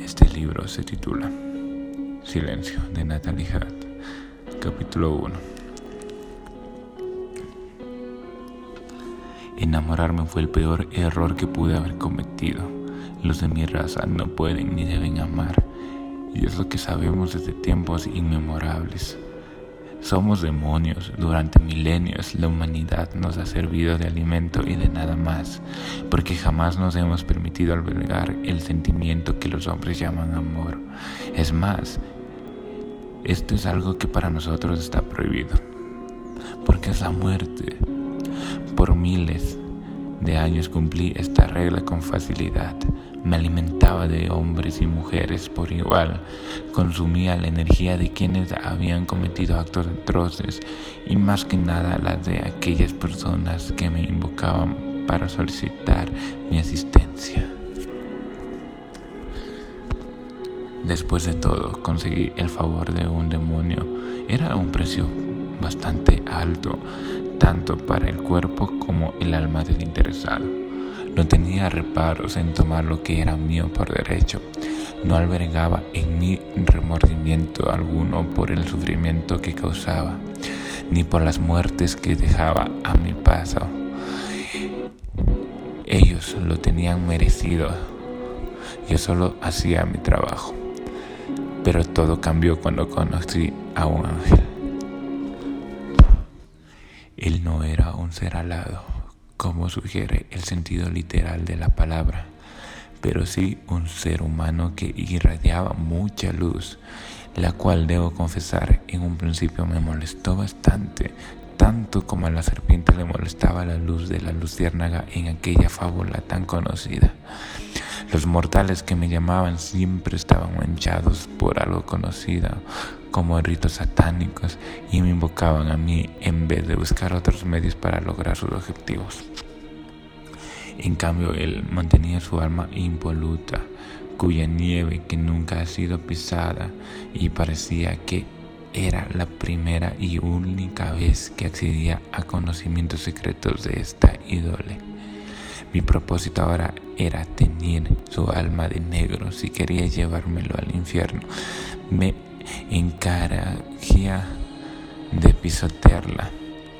Este libro se titula Silencio de Natalie Hart, capítulo 1. Enamorarme fue el peor error que pude haber cometido. Los de mi raza no pueden ni deben amar, y es lo que sabemos desde tiempos inmemorables. Somos demonios. Durante milenios la humanidad nos ha servido de alimento y de nada más, porque jamás nos hemos permitido albergar el sentimiento que los hombres llaman amor. Es más, esto es algo que para nosotros está prohibido, porque es la muerte. Por miles de años cumplí esta regla con facilidad. Me alimentaba de hombres y mujeres por igual. Consumía la energía de quienes habían cometido actos atroces y más que nada la de aquellas personas que me invocaban para solicitar mi asistencia. Después de todo, conseguí el favor de un demonio. Era un precio bastante alto, tanto para el cuerpo como el alma del interesado. No tenía reparos en tomar lo que era mío por derecho. No albergaba en mí remordimiento alguno por el sufrimiento que causaba, ni por las muertes que dejaba a mi paso. Ellos lo tenían merecido. Yo solo hacía mi trabajo. Pero todo cambió cuando conocí a un ángel. Él no era un ser alado como sugiere el sentido literal de la palabra, pero sí un ser humano que irradiaba mucha luz, la cual debo confesar en un principio me molestó bastante, tanto como a la serpiente le molestaba la luz de la luciérnaga en aquella fábula tan conocida. Los mortales que me llamaban siempre estaban manchados por algo conocido, como ritos satánicos, y me invocaban a mí en vez de buscar otros medios para lograr sus objetivos. En cambio, él mantenía su alma impoluta, cuya nieve que nunca ha sido pisada, y parecía que era la primera y única vez que accedía a conocimientos secretos de esta ídole. Mi propósito ahora era tener su alma de negro si quería llevármelo al infierno. Me encargía de pisotearla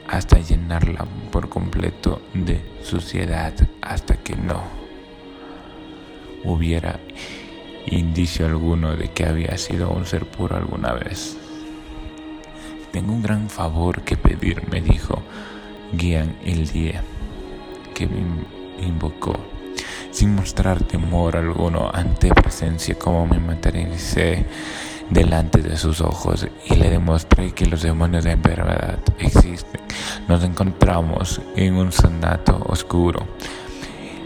hasta llenarla por completo de suciedad hasta que no hubiera indicio alguno de que había sido un ser puro alguna vez. Tengo un gran favor que pedir, me dijo Guían el día que me invocó, sin mostrar temor alguno ante presencia como me materialicé delante de sus ojos y le demostré que los demonios de verdad existen. Nos encontramos en un sonato oscuro,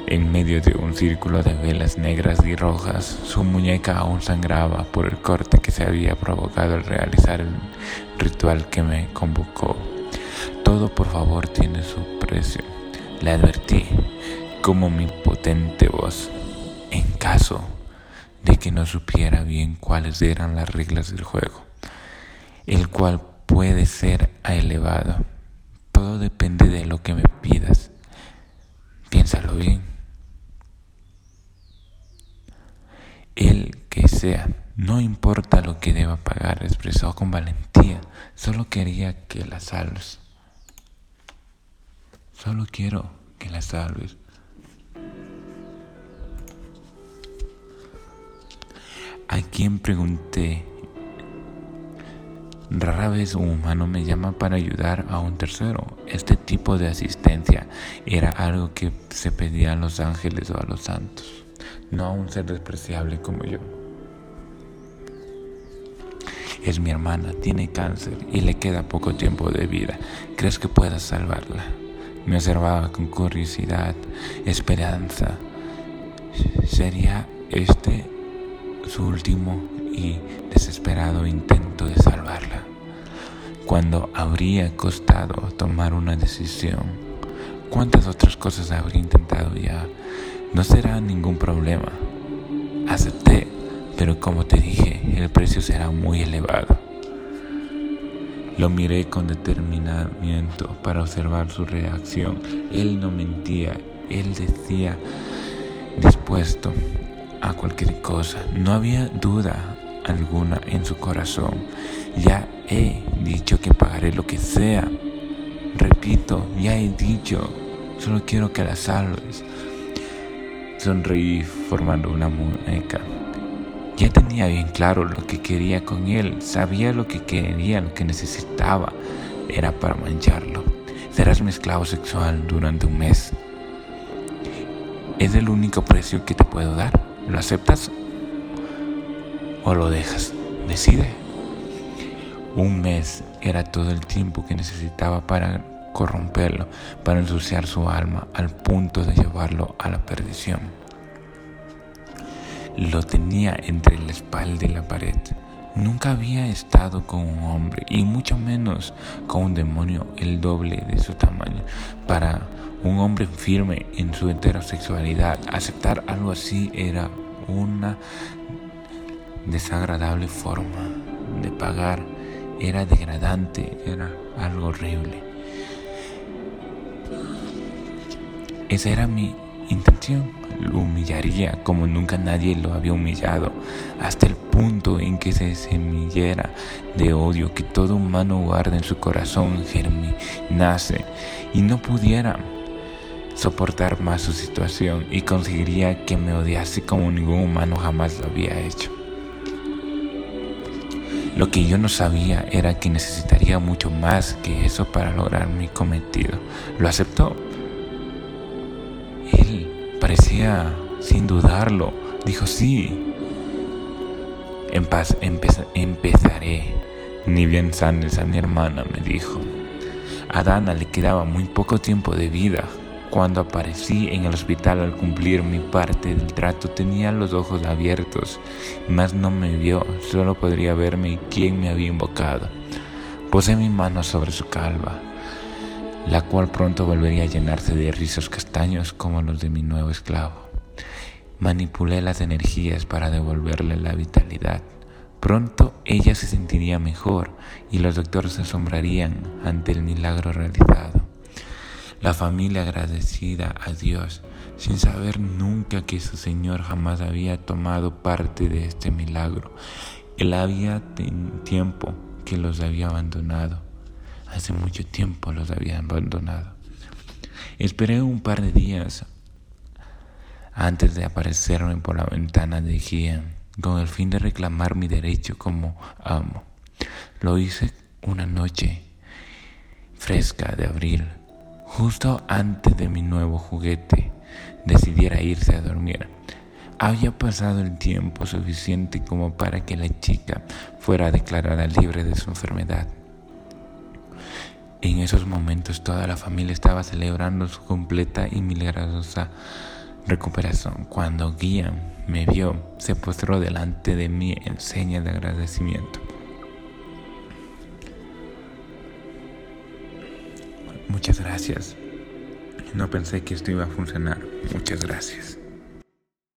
en medio de un círculo de velas negras y rojas. Su muñeca aún sangraba por el corte que se había provocado al realizar el ritual que me convocó. Todo por favor tiene su precio. Le advertí como mi potente voz, en caso de que no supiera bien cuáles eran las reglas del juego, el cual puede ser elevado. Todo depende de lo que me pidas. Piénsalo bien. El que sea, no importa lo que deba pagar, expresó con valentía. Solo quería que la salves. Solo quiero que la salves. A quien pregunté. Rara vez un humano me llama para ayudar a un tercero. Este tipo de asistencia era algo que se pedía a los ángeles o a los santos, no a un ser despreciable como yo. Es mi hermana, tiene cáncer y le queda poco tiempo de vida. ¿Crees que puedas salvarla? Me observaba con curiosidad, esperanza. ¿Sería este su último y desesperado intento de salvarla, cuando habría costado tomar una decisión. ¿Cuántas otras cosas habría intentado ya? No será ningún problema. Acepté, pero como te dije, el precio será muy elevado. Lo miré con determinamiento para observar su reacción. Él no mentía, él decía dispuesto a cualquier cosa. No había duda alguna en su corazón. Ya he dicho que pagaré lo que sea. Repito, ya he dicho, solo quiero que la salves. Sonreí formando una mueca. Ya tenía bien claro lo que quería con él, sabía lo que quería, lo que necesitaba, era para mancharlo. Serás mi esclavo sexual durante un mes. Es el único precio que te puedo dar. ¿Lo aceptas o lo dejas? Decide. Un mes era todo el tiempo que necesitaba para corromperlo, para ensuciar su alma al punto de llevarlo a la perdición. Lo tenía entre la espalda y la pared. Nunca había estado con un hombre y mucho menos con un demonio el doble de su tamaño. Para un hombre firme en su heterosexualidad, aceptar algo así era una desagradable forma de pagar, era degradante, era algo horrible. Esa era mi intención. Lo humillaría como nunca nadie lo había humillado, hasta el punto en que se semillera de odio que todo humano guarda en su corazón nace y no pudiera soportar más su situación y conseguiría que me odiase como ningún humano jamás lo había hecho. Lo que yo no sabía era que necesitaría mucho más que eso para lograr mi cometido. Lo aceptó Parecía sin dudarlo. Dijo sí. En paz empezaré. Ni bien sanes a mi hermana, me dijo. A Dana le quedaba muy poco tiempo de vida. Cuando aparecí en el hospital al cumplir mi parte del trato tenía los ojos abiertos, mas no me vio, solo podría verme quién me había invocado. Posé mi mano sobre su calva la cual pronto volvería a llenarse de rizos castaños como los de mi nuevo esclavo. Manipulé las energías para devolverle la vitalidad. Pronto ella se sentiría mejor y los doctores se asombrarían ante el milagro realizado. La familia agradecida a Dios, sin saber nunca que su Señor jamás había tomado parte de este milagro. Él había tiempo que los había abandonado Hace mucho tiempo los había abandonado. Esperé un par de días antes de aparecerme por la ventana de Gian con el fin de reclamar mi derecho como amo. Lo hice una noche fresca de abril, justo antes de mi nuevo juguete decidiera irse a dormir. Había pasado el tiempo suficiente como para que la chica fuera declarada libre de su enfermedad. En esos momentos toda la familia estaba celebrando su completa y milagrosa recuperación. Cuando Guian me vio, se postró delante de mí en señas de agradecimiento. Muchas gracias. No pensé que esto iba a funcionar. Muchas gracias.